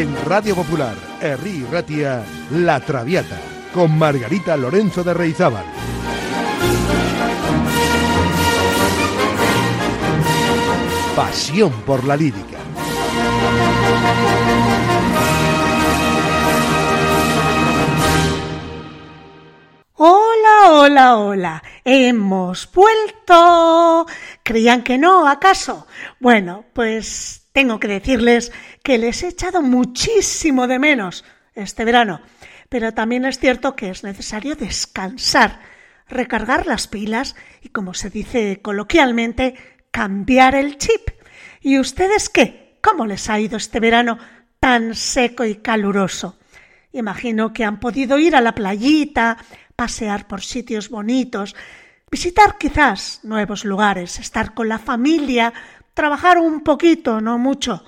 En Radio Popular, Herri Ratia, La Traviata, con Margarita Lorenzo de Reizábal. Pasión por la lírica. Hola, hola, hola. Hemos vuelto. ¿Creían que no, acaso? Bueno, pues tengo que decirles que les he echado muchísimo de menos este verano. Pero también es cierto que es necesario descansar, recargar las pilas y, como se dice coloquialmente, cambiar el chip. ¿Y ustedes qué? ¿Cómo les ha ido este verano tan seco y caluroso? Imagino que han podido ir a la playita, pasear por sitios bonitos, visitar quizás nuevos lugares, estar con la familia, trabajar un poquito, no mucho,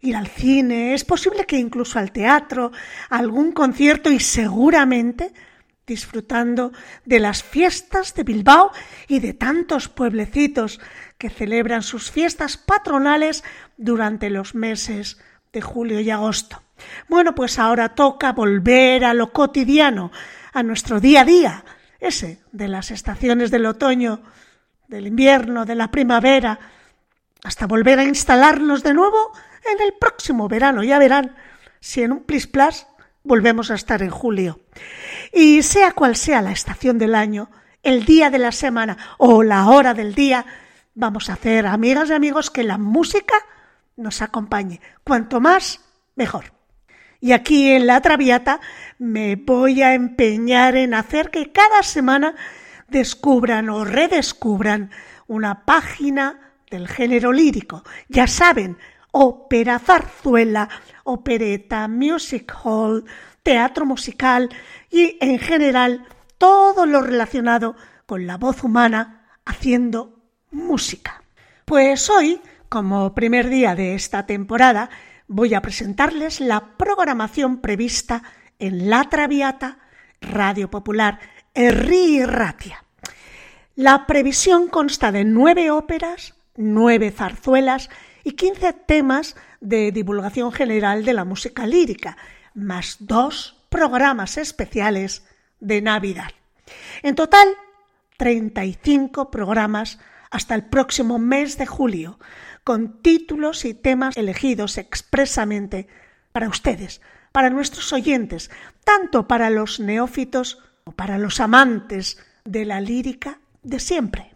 ir al cine, es posible que incluso al teatro, a algún concierto y seguramente disfrutando de las fiestas de Bilbao y de tantos pueblecitos que celebran sus fiestas patronales durante los meses de julio y agosto. Bueno, pues ahora toca volver a lo cotidiano, a nuestro día a día, ese de las estaciones del otoño, del invierno, de la primavera, hasta volver a instalarnos de nuevo en el próximo verano. Ya verán si en un plis plas volvemos a estar en julio. Y sea cual sea la estación del año, el día de la semana o la hora del día, vamos a hacer, amigas y amigos, que la música nos acompañe. Cuanto más, mejor. Y aquí en la Traviata me voy a empeñar en hacer que cada semana descubran o redescubran una página del género lírico. Ya saben, ópera, zarzuela, opereta, music hall, teatro musical y en general todo lo relacionado con la voz humana haciendo música. Pues hoy, como primer día de esta temporada, voy a presentarles la programación prevista en La Traviata, Radio Popular, Herri Ratia. La previsión consta de nueve óperas, nueve zarzuelas y quince temas de divulgación general de la música lírica, más dos programas especiales de Navidad. En total, 35 programas hasta el próximo mes de julio, con títulos y temas elegidos expresamente para ustedes, para nuestros oyentes, tanto para los neófitos como para los amantes de la lírica de siempre.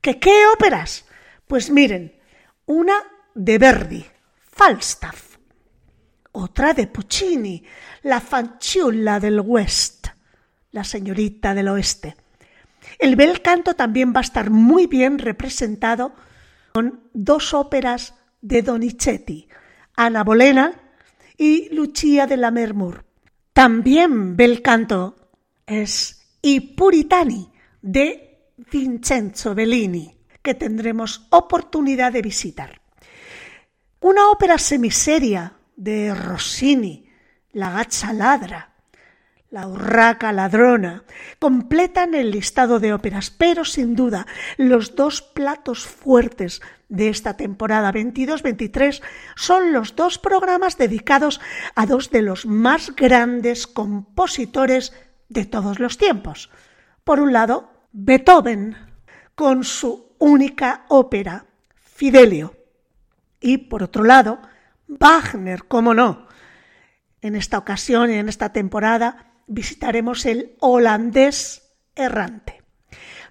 ¿Que qué óperas? Pues miren, una de Verdi, Falstaff, otra de Puccini, La fanciulla del West, la señorita del oeste. El bel canto también va a estar muy bien representado con dos óperas de Donizetti, Ana Bolena y Lucia de la Mermur. También bel canto es I Puritani de Vincenzo Bellini, que tendremos oportunidad de visitar. Una ópera semiseria de Rossini, La Gazza Ladra, la urraca ladrona, completan el listado de óperas, pero sin duda los dos platos fuertes de esta temporada 22-23 son los dos programas dedicados a dos de los más grandes compositores de todos los tiempos. Por un lado, Beethoven, con su única ópera, Fidelio, y por otro lado, Wagner, cómo no. En esta ocasión y en esta temporada, visitaremos el holandés errante.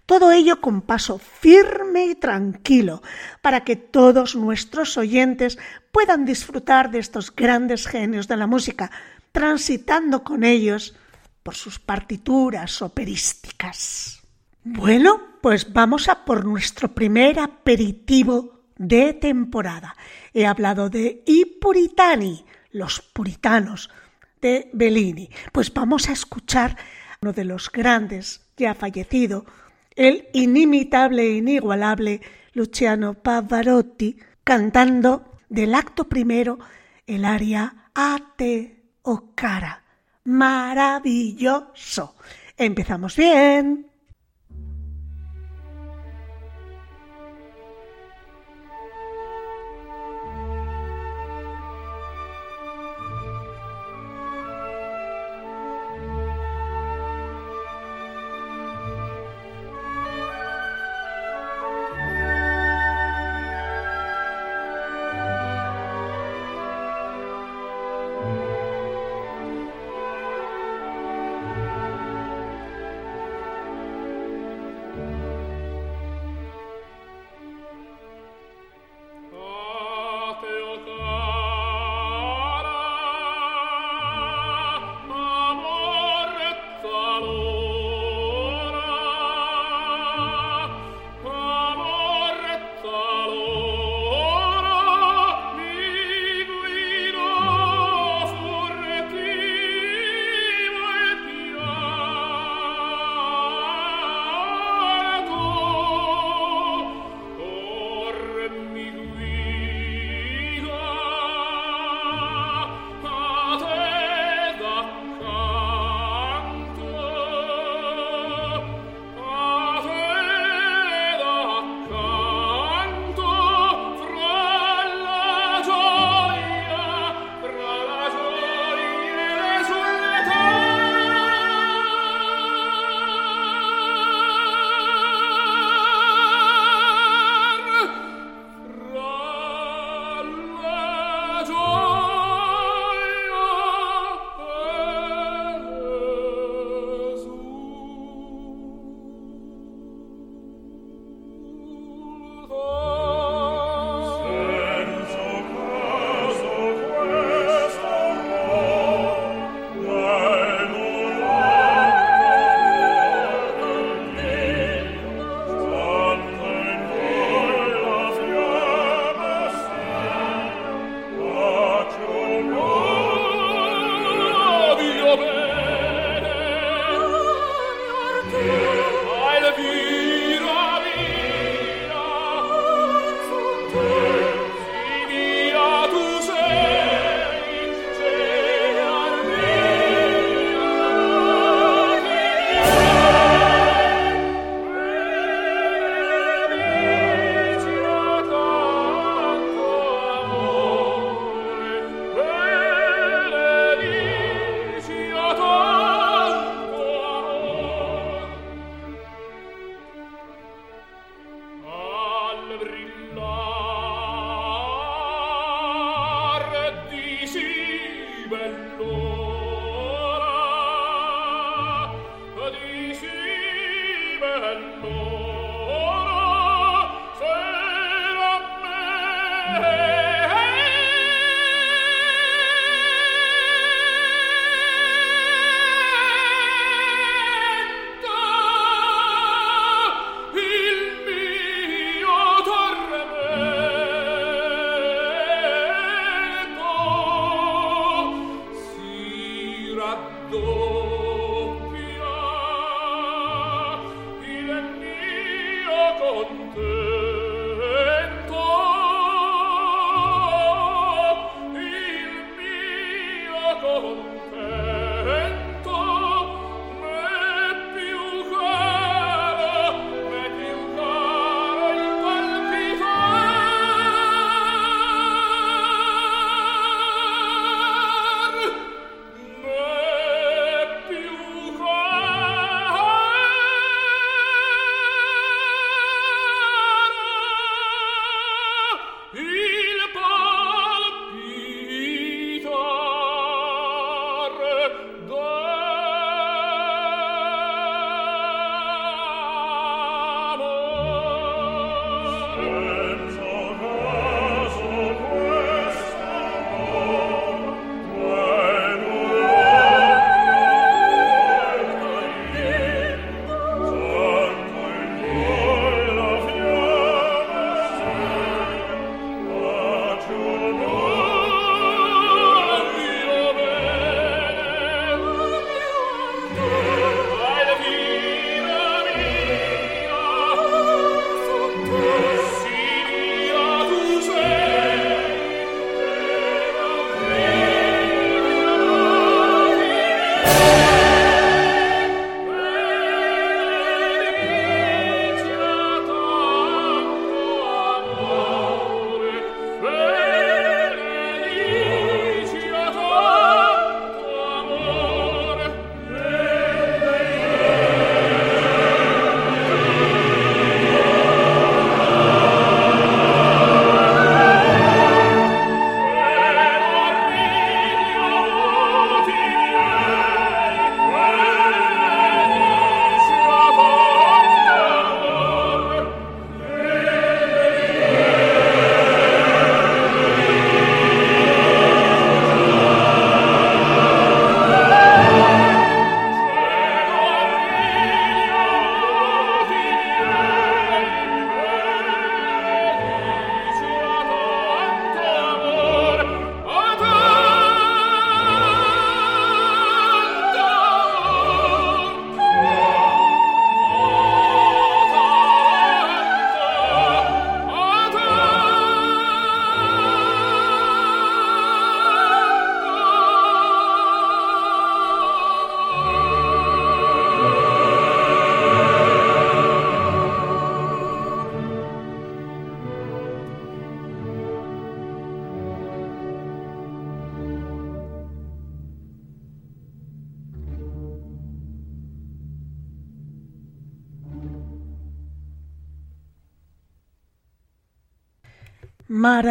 Todo ello con paso firme y tranquilo, para que todos nuestros oyentes puedan disfrutar de estos grandes genios de la música, transitando con ellos por sus partituras operísticas. Bueno, pues vamos a por nuestro primer aperitivo de temporada. He hablado de I Puritani, los puritanos, de Bellini. Pues vamos a escuchar uno de los grandes, ya fallecido, el inimitable e inigualable Luciano Pavarotti, cantando del acto primero el aria Ate o cara. Maravilloso. Empezamos bien.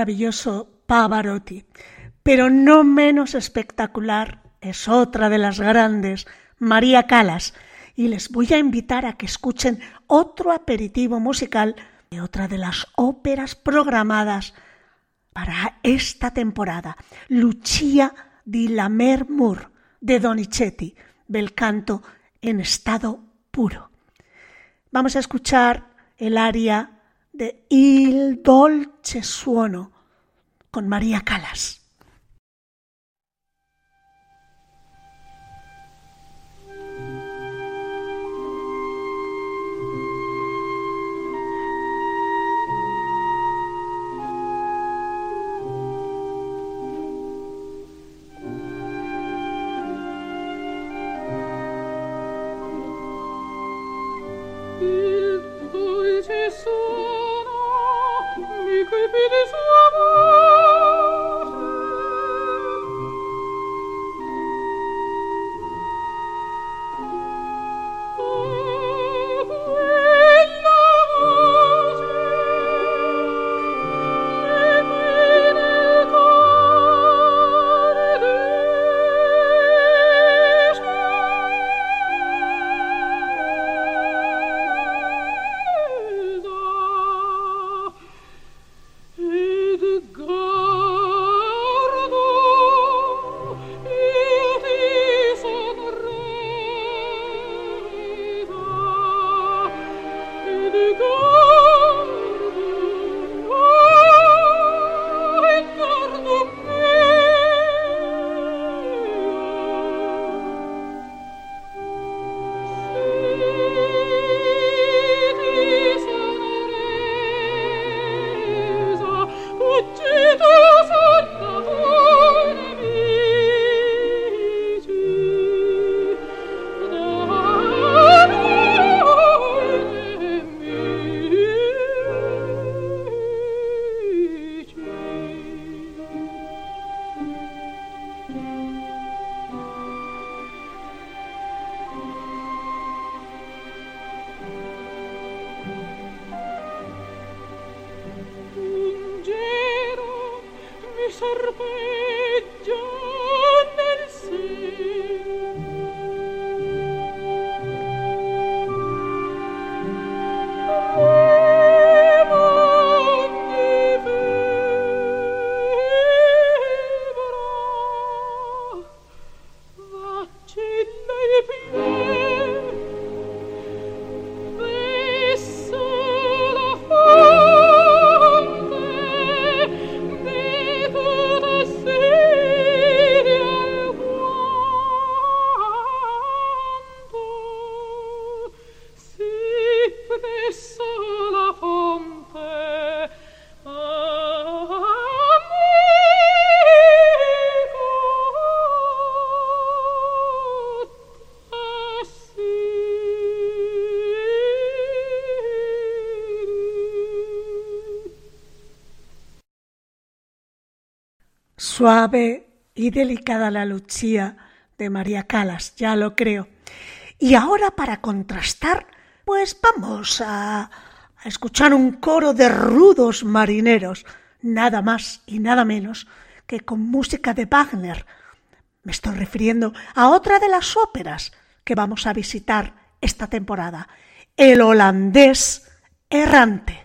Maravilloso Pavarotti. Pero no menos espectacular es otra de las grandes, María Calas, y les voy a invitar a que escuchen otro aperitivo musical de otra de las óperas programadas para esta temporada, Lucia di Lammermoor de Donizetti, bel canto en estado puro. Vamos a escuchar el aria de Il dolce suono con María Calas. torpe Suave y delicada la Lucía de María Calas, ya lo creo. Y ahora para contrastar, pues vamos a, a escuchar un coro de rudos marineros, nada más y nada menos que con música de Wagner. Me estoy refiriendo a otra de las óperas que vamos a visitar esta temporada, El holandés errante.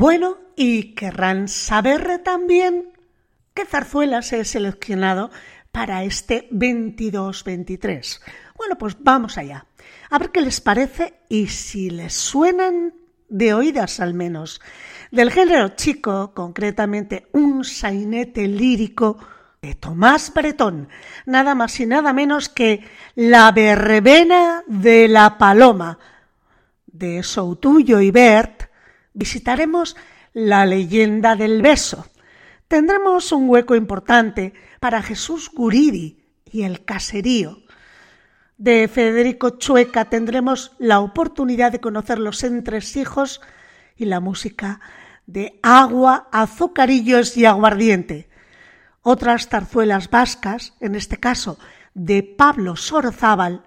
Bueno, y querrán saber también qué zarzuelas he seleccionado para este 22-23. Bueno, pues vamos allá. A ver qué les parece y si les suenan de oídas al menos. Del género chico, concretamente un sainete lírico de Tomás Bretón, nada más y nada menos que La verbena de la paloma, de Soutuyo y Bert, visitaremos la leyenda del beso. Tendremos un hueco importante para Jesús Guridi y el caserío. De Federico Chueca tendremos la oportunidad de conocer los entresijos y la música de agua, azucarillos y aguardiente. Otras zarzuelas vascas, en este caso de Pablo Sorozábal,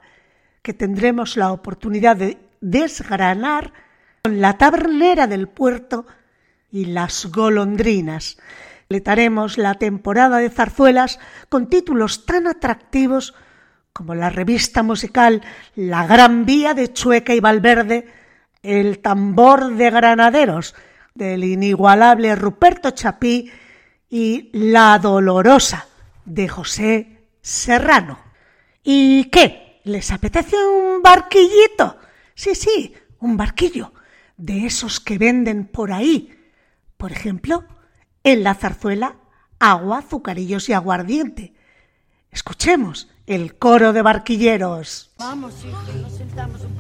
que tendremos la oportunidad de desgranar la tabernera del puerto y las golondrinas. Completaremos la temporada de zarzuelas con títulos tan atractivos como la revista musical La Gran Vía de Chueca y Valverde, El Tambor de Granaderos del inigualable Ruperto Chapí y La Dolorosa de José Serrano. ¿Y qué? ¿Les apetece un barquillito? Sí, sí, un barquillo de esos que venden por ahí Por ejemplo, en la zarzuela Agua, azucarillos y aguardiente. Escuchemos el coro de barquilleros. Vamos, nos sentamos un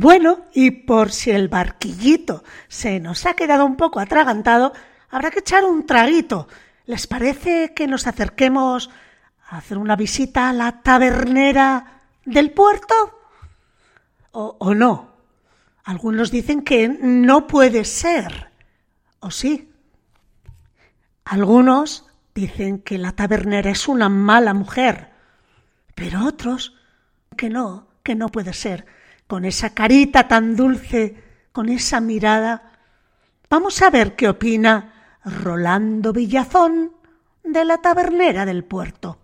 Bueno, y por si el barquillito se nos ha quedado un poco atragantado, habrá que echar un traguito. ¿Les parece que nos acerquemos a hacer una visita a la tabernera del puerto? ¿O, o no? Algunos dicen que no puede ser. ¿O sí? Algunos dicen que la tabernera es una mala mujer, pero otros que no, que no puede ser con esa carita tan dulce, con esa mirada. Vamos a ver qué opina Rolando Villazón de la tabernera del puerto.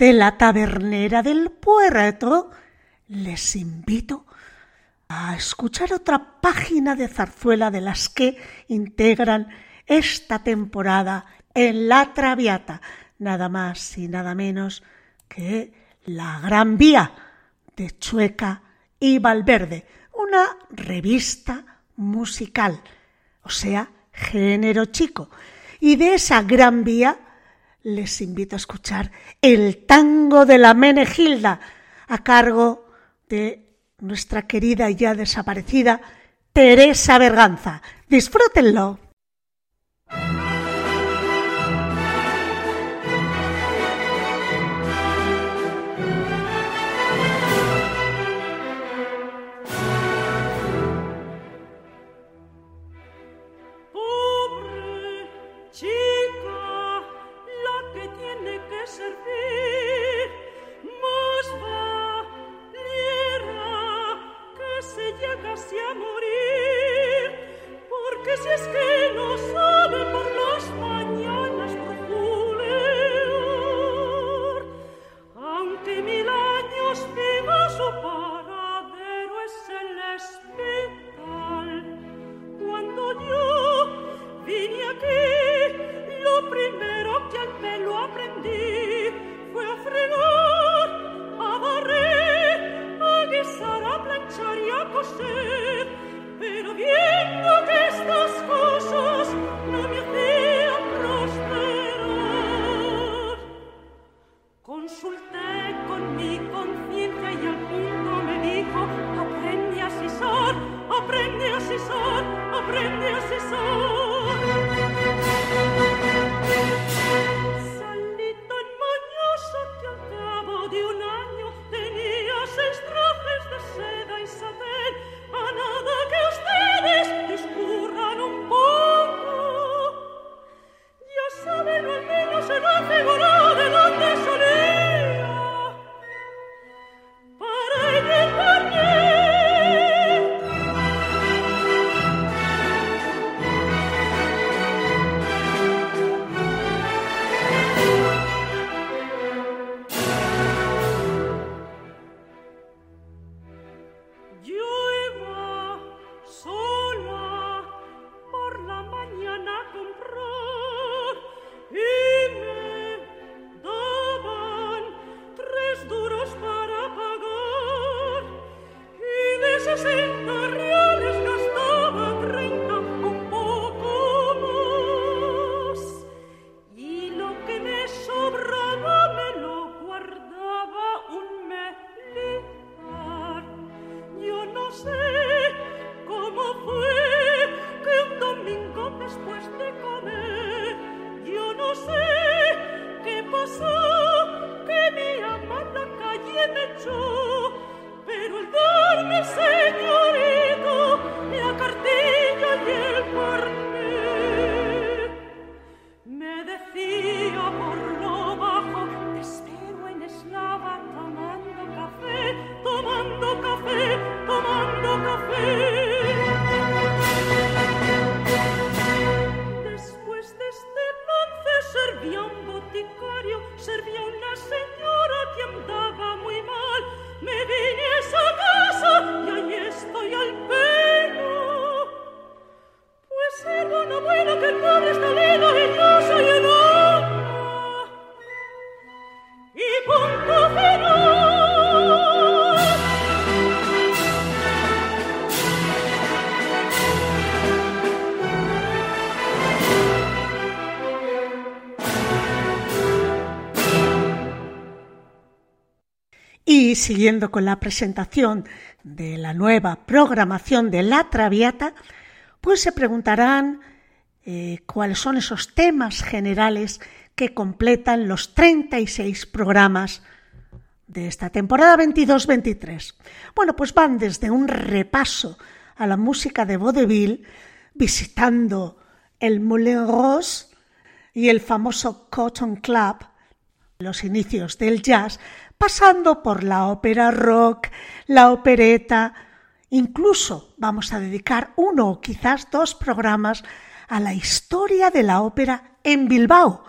Pues de la tabernera del puerto les invito a escuchar otra página de zarzuela de las que integran esta temporada en La Traviata, nada más y nada menos que La Gran Vía de Chueca y Valverde, una revista musical, o sea, género chico. Y de esa Gran Vía les invito a escuchar el tango de la Menegilda a cargo de nuestra querida y ya desaparecida Teresa Berganza. Disfrútenlo. Siguiendo con la presentación de la nueva programación de La Traviata, pues se preguntarán eh, cuáles son esos temas generales que completan los 36 programas de esta temporada 22-23. Bueno, pues van desde un repaso a la música de vaudeville, visitando el Moulin Rose y el famoso Cotton Club, los inicios del jazz, pasando por la ópera rock, la opereta, incluso vamos a dedicar uno o quizás dos programas a la historia de la ópera en Bilbao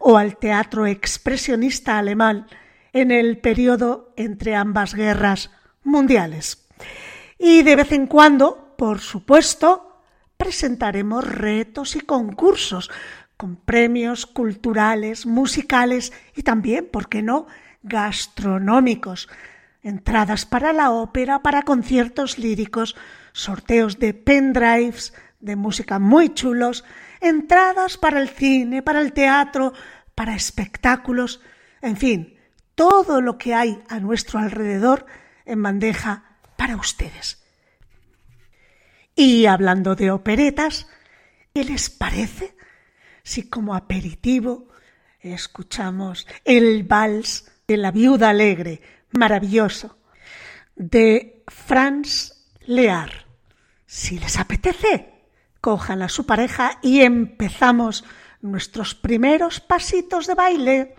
o al teatro expresionista alemán en el periodo entre ambas guerras mundiales. Y de vez en cuando, por supuesto, presentaremos retos y concursos con premios culturales, musicales y también, ¿por qué no?, gastronómicos, entradas para la ópera, para conciertos líricos, sorteos de pendrives, de música muy chulos, entradas para el cine, para el teatro, para espectáculos, en fin, todo lo que hay a nuestro alrededor en bandeja para ustedes. Y hablando de operetas, ¿qué les parece si como aperitivo escuchamos el vals de la viuda alegre, maravilloso, de Franz Lear? Si les apetece, cojan a su pareja y empezamos nuestros primeros pasitos de baile.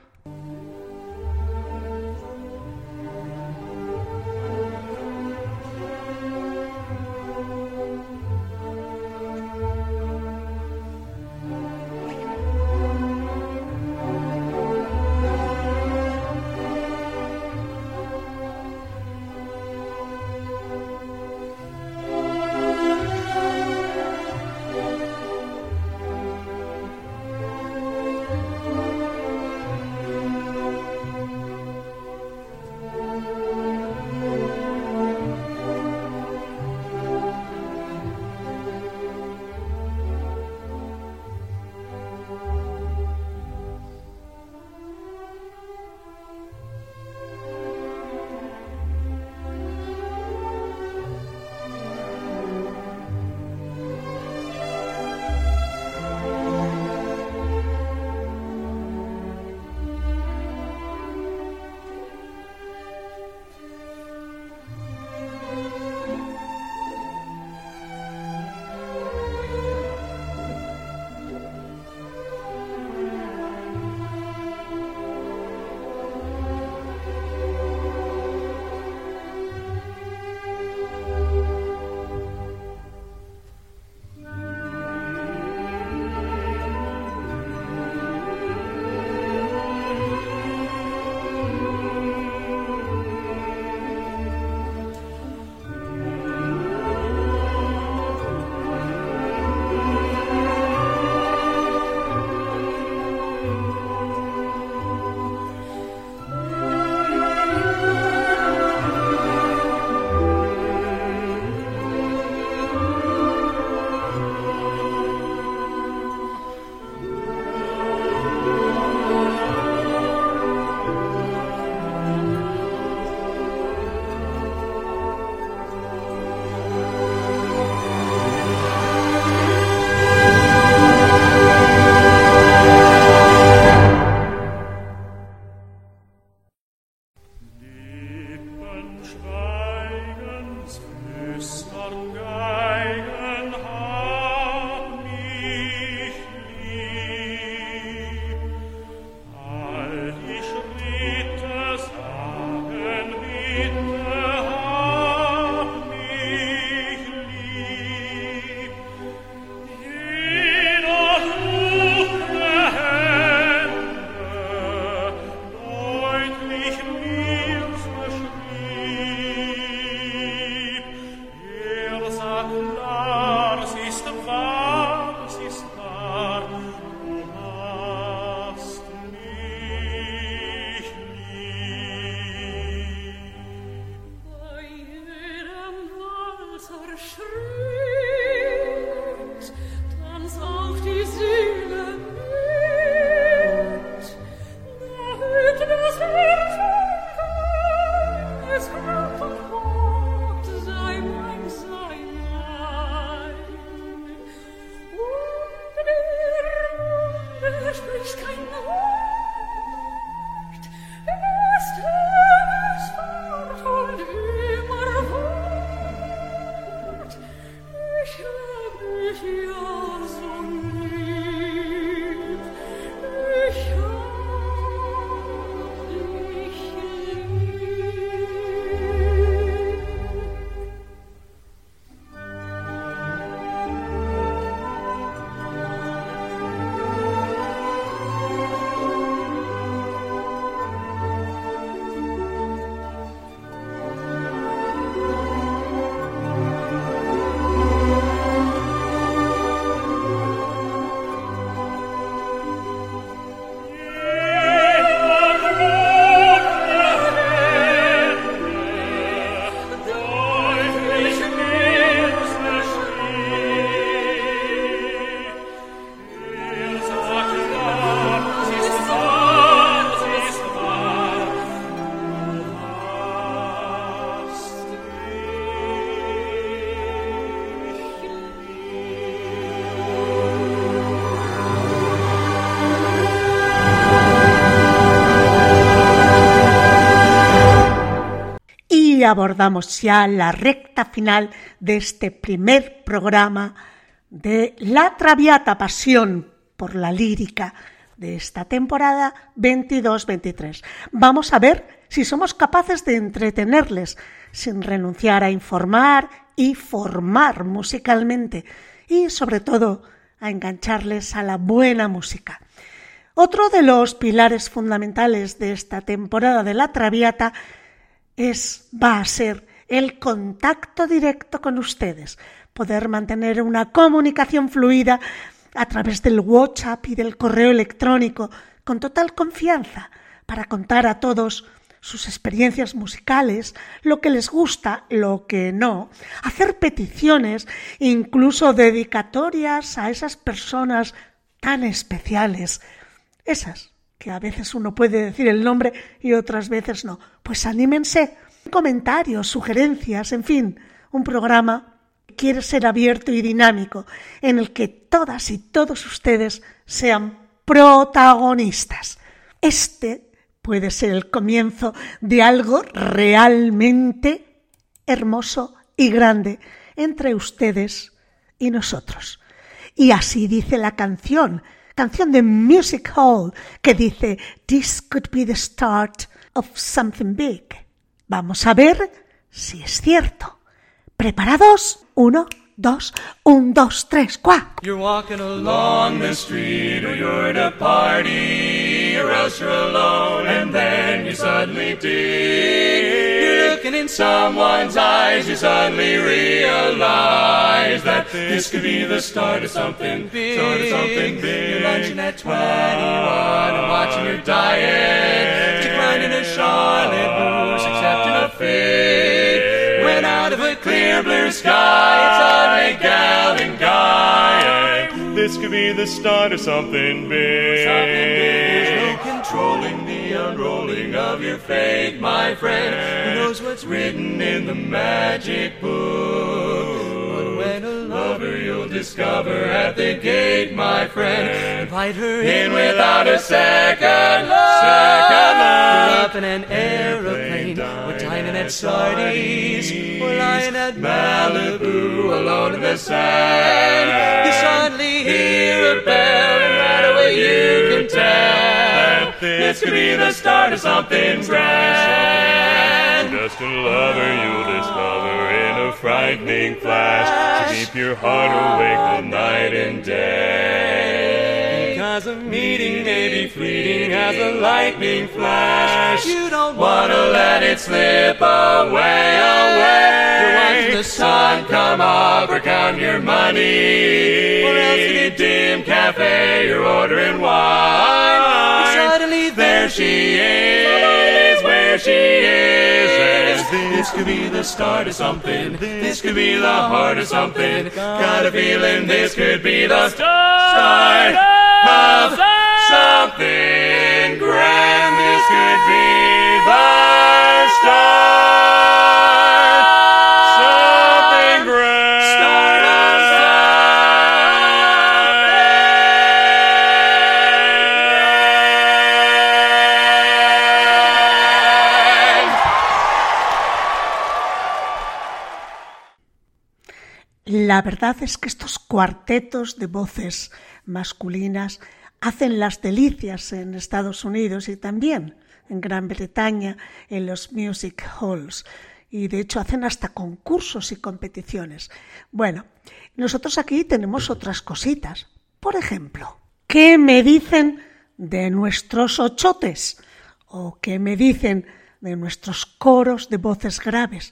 Abordamos ya la recta final de este primer programa de La Traviata Pasión por la lírica de esta temporada 22-23. Vamos a ver si somos capaces de entretenerles sin renunciar a informar y formar musicalmente y sobre todo a engancharles a la buena música. Otro de los pilares fundamentales de esta temporada de la Traviata es, va a ser el contacto directo con ustedes, poder mantener una comunicación fluida a través del WhatsApp y del correo electrónico con total confianza para contar a todos sus experiencias musicales, lo que les gusta, lo que no, hacer peticiones, incluso dedicatorias a esas personas tan especiales, esas que a veces uno puede decir el nombre y otras veces no. Pues anímense, comentarios, sugerencias, en fin, un programa que quiere ser abierto y dinámico, en el que todas y todos ustedes sean protagonistas. Este puede ser el comienzo de algo realmente hermoso y grande entre ustedes y nosotros. Y así dice la canción, canción de Music Hall, que dice, This could be the start of something big. Vamos a ver si es cierto. ¿Preparados? Uno, dos, un, dos, tres, cuá. You're walking along the street or you're at a party or else you're alone and then you suddenly dig. Looking in someone's eyes, you suddenly realize that this could be the start of something big. Start of something big. You're lunching at 21 and watching your diet. Declining a Charlotte Russe, accepting a fade. Went out of a clear blue sky, it's on a gal and guy. This could be the start of something big. Something big. Controlling the unrolling of your fate, my friend. Who knows what's written in the magic book? But when a lover you'll discover at the gate, my friend. Invite her in without a second look. Second look. Up in an aeroplane. We're dining at Sardi's. We're lying at Malibu, alone in the sand. You suddenly hear a bell, and right away you can tell. This could be the start of something grand. Just a lover you'll discover in a frightening flash to keep your heart awake all night and day. Because a meeting may be fleeting as a lightning flash. You don't wanna let it slip away, away. You're watching the sun come up or count your money. Or else in a dim cafe you're ordering wine. And suddenly there she is, where she is. This could be the start of something. This could be the heart of something. Got a feeling this could be the start of something grand. This could be the start. La verdad es que estos cuartetos de voces masculinas hacen las delicias en Estados Unidos y también en Gran Bretaña en los music halls y de hecho hacen hasta concursos y competiciones. Bueno, nosotros aquí tenemos otras cositas. Por ejemplo, ¿qué me dicen de nuestros ochotes? ¿O qué me dicen de nuestros coros de voces graves?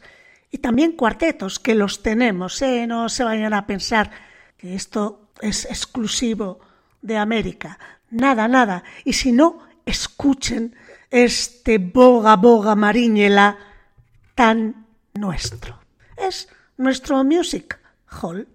Y también cuartetos, que los tenemos, ¿eh? no se vayan a pensar que esto es exclusivo de América. Nada, nada. Y si no, escuchen este boga boga mariñela tan nuestro. Es nuestro music hall.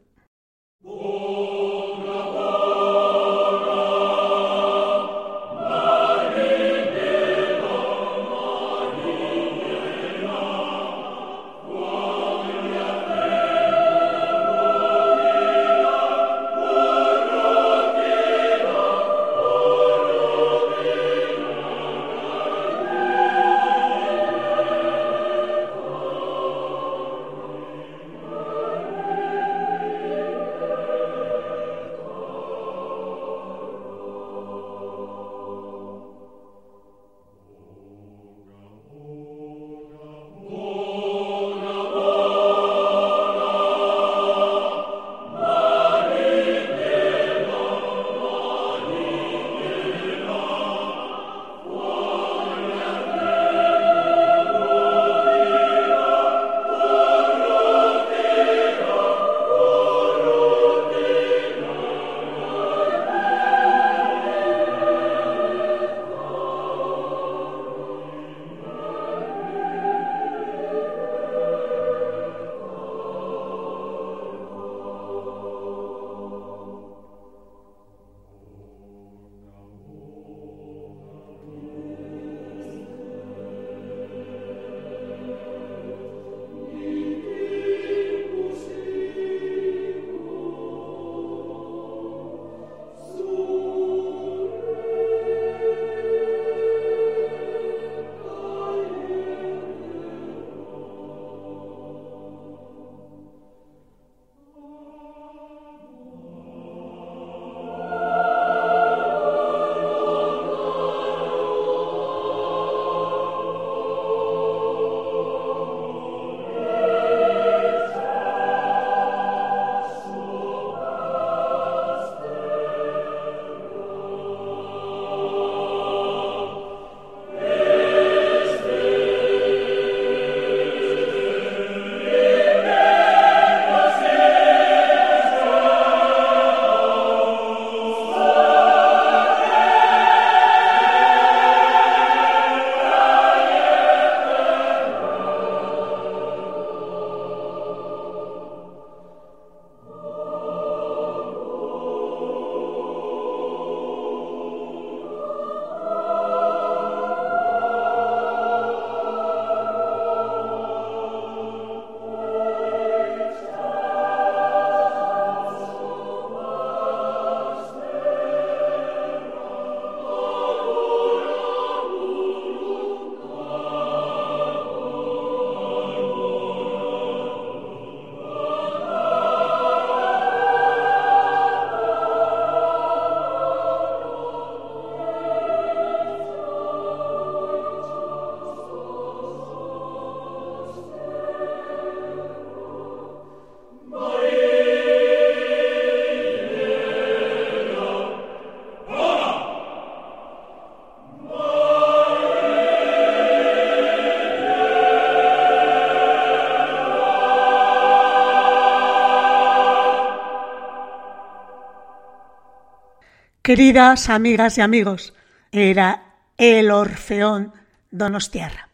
Queridas amigas y amigos, era el Orfeón Donostiarra.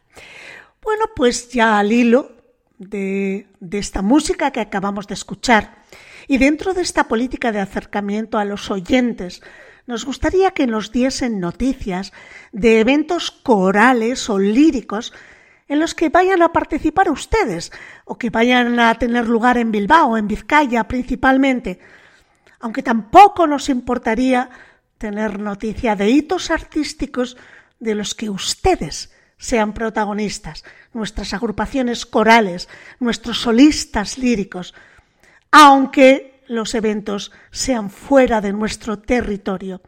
Bueno, pues ya al hilo de, de esta música que acabamos de escuchar y dentro de esta política de acercamiento a los oyentes, nos gustaría que nos diesen noticias de eventos corales o líricos en los que vayan a participar ustedes o que vayan a tener lugar en Bilbao, en Vizcaya principalmente aunque tampoco nos importaría tener noticia de hitos artísticos de los que ustedes sean protagonistas, nuestras agrupaciones corales, nuestros solistas líricos, aunque los eventos sean fuera de nuestro territorio.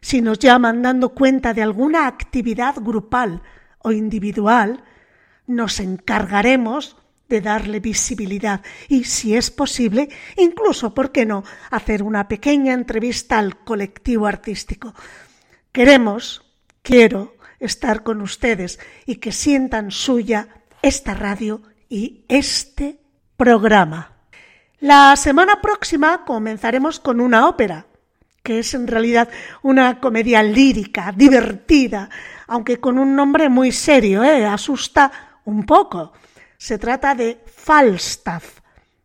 Si nos llaman dando cuenta de alguna actividad grupal o individual, nos encargaremos de darle visibilidad y, si es posible, incluso, ¿por qué no?, hacer una pequeña entrevista al colectivo artístico. Queremos, quiero estar con ustedes y que sientan suya esta radio y este programa. La semana próxima comenzaremos con una ópera, que es en realidad una comedia lírica, divertida, aunque con un nombre muy serio, ¿eh? asusta un poco. Se trata de Falstaff,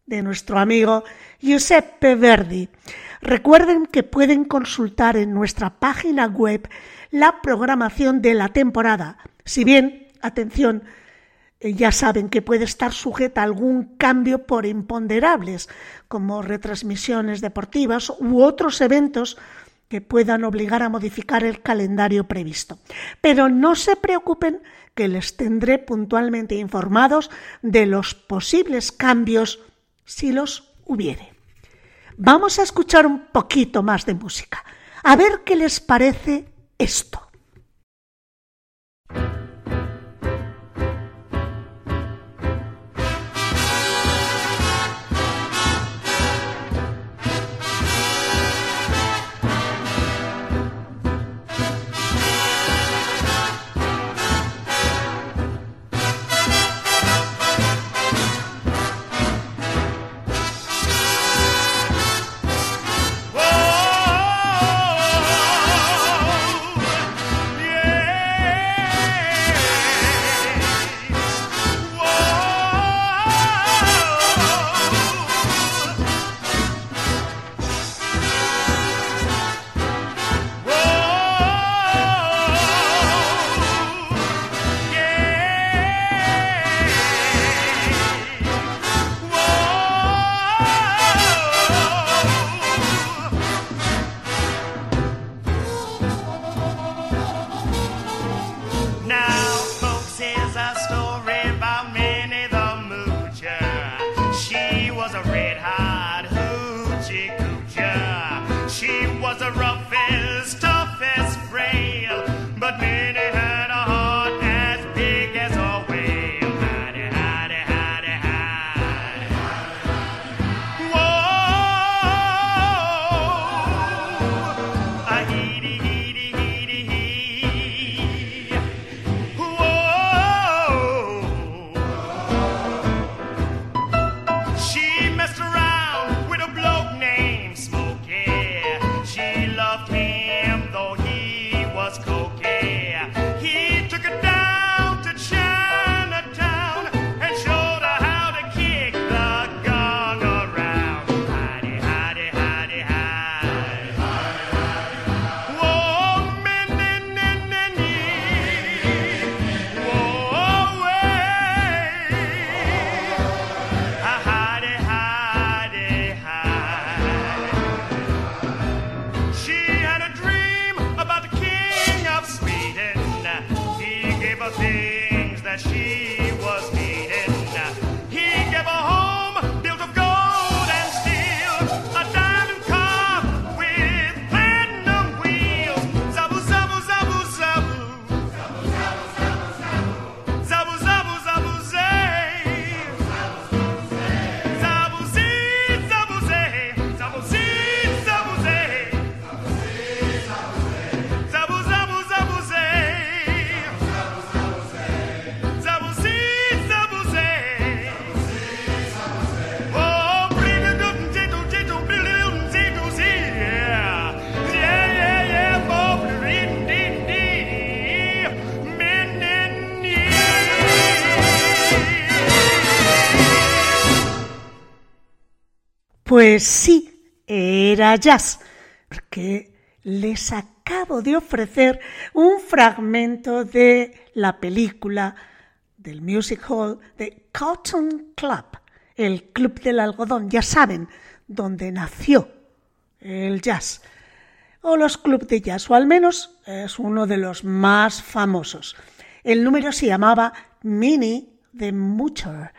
de nuestro amigo Giuseppe Verdi. Recuerden que pueden consultar en nuestra página web la programación de la temporada. Si bien, atención, eh, ya saben que puede estar sujeta a algún cambio por imponderables, como retransmisiones deportivas u otros eventos que puedan obligar a modificar el calendario previsto. Pero no se preocupen que les tendré puntualmente informados de los posibles cambios si los hubiere. Vamos a escuchar un poquito más de música, a ver qué les parece esto. Pues sí, era jazz, porque les acabo de ofrecer un fragmento de la película del Music Hall de Cotton Club, el Club del Algodón, ya saben, donde nació el jazz, o los clubs de jazz, o al menos es uno de los más famosos. El número se llamaba Mini de Mutter.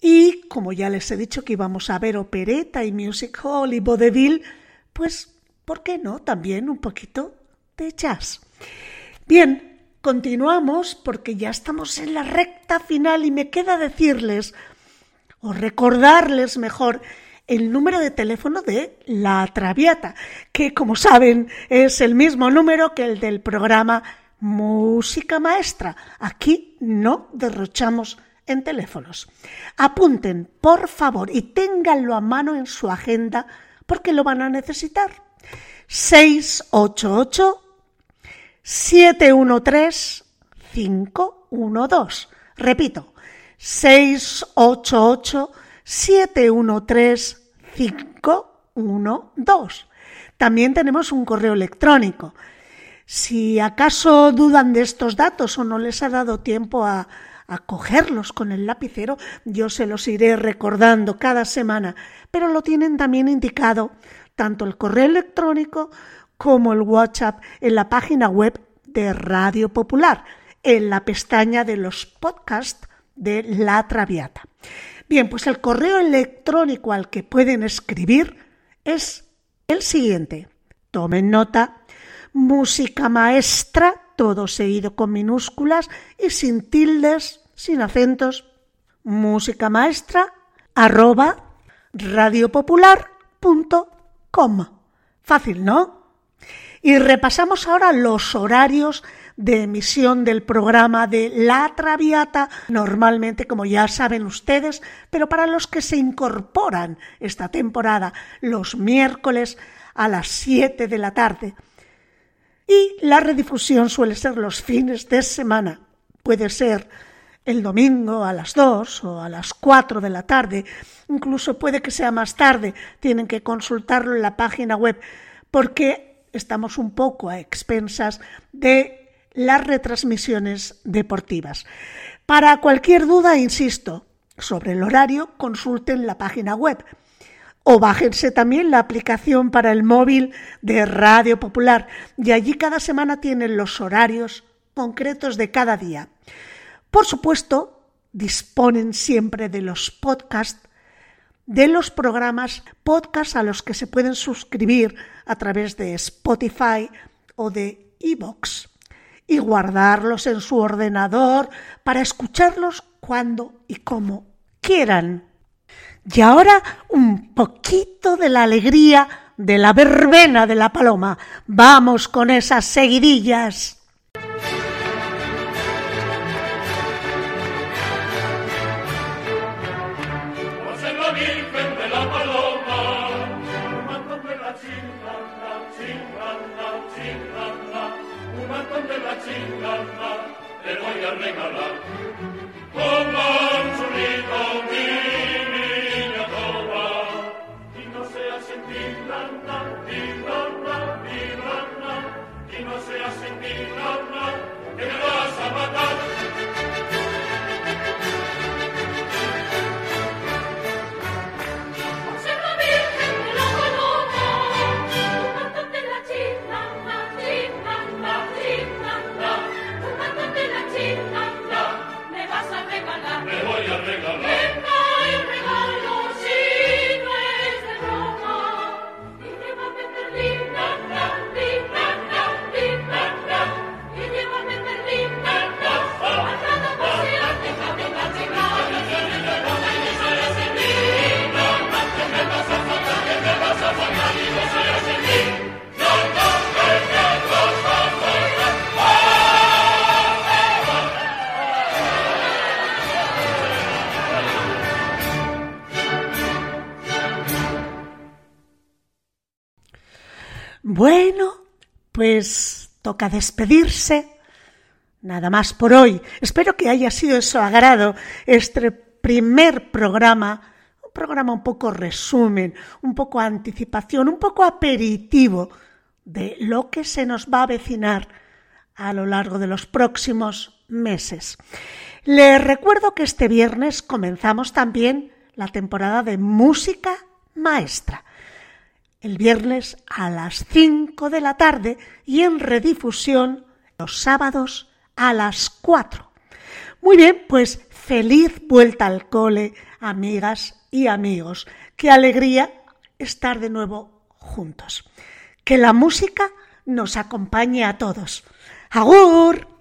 Y como ya les he dicho que íbamos a ver opereta y music hall y vaudeville, pues, ¿por qué no? También un poquito de jazz. Bien, continuamos porque ya estamos en la recta final y me queda decirles, o recordarles mejor, el número de teléfono de La Traviata, que como saben es el mismo número que el del programa Música Maestra. Aquí no derrochamos en teléfonos. Apunten, por favor, y ténganlo a mano en su agenda porque lo van a necesitar. 688 713 512. Repito, 688 713 512. También tenemos un correo electrónico. Si acaso dudan de estos datos o no les ha dado tiempo a, a cogerlos con el lapicero, yo se los iré recordando cada semana, pero lo tienen también indicado tanto el correo electrónico como el WhatsApp en la página web de Radio Popular, en la pestaña de los podcasts de La Traviata. Bien, pues el correo electrónico al que pueden escribir es el siguiente. Tomen nota. Música maestra, todo seguido con minúsculas y sin tildes, sin acentos. Música maestra arroba radiopopular.com. Fácil, ¿no? Y repasamos ahora los horarios de emisión del programa de La Traviata, normalmente, como ya saben ustedes, pero para los que se incorporan esta temporada, los miércoles a las 7 de la tarde. Y la redifusión suele ser los fines de semana. Puede ser el domingo a las 2 o a las 4 de la tarde, incluso puede que sea más tarde, tienen que consultarlo en la página web, porque estamos un poco a expensas de las retransmisiones deportivas. Para cualquier duda, insisto, sobre el horario, consulten la página web o bájense también la aplicación para el móvil de Radio Popular y allí cada semana tienen los horarios concretos de cada día. Por supuesto, disponen siempre de los podcasts, de los programas podcast a los que se pueden suscribir a través de Spotify o de iVoox y guardarlos en su ordenador para escucharlos cuando y como quieran. Y ahora un poquito de la alegría de la verbena de la paloma. Vamos con esas seguidillas. Bueno, pues toca despedirse. Nada más por hoy. Espero que haya sido de su agrado este primer programa programa un poco resumen, un poco anticipación, un poco aperitivo de lo que se nos va a avecinar a lo largo de los próximos meses. Les recuerdo que este viernes comenzamos también la temporada de música maestra. El viernes a las 5 de la tarde y en redifusión los sábados a las 4. Muy bien, pues feliz vuelta al cole, amigas y amigos. Qué alegría estar de nuevo juntos. Que la música nos acompañe a todos. ¡Agur!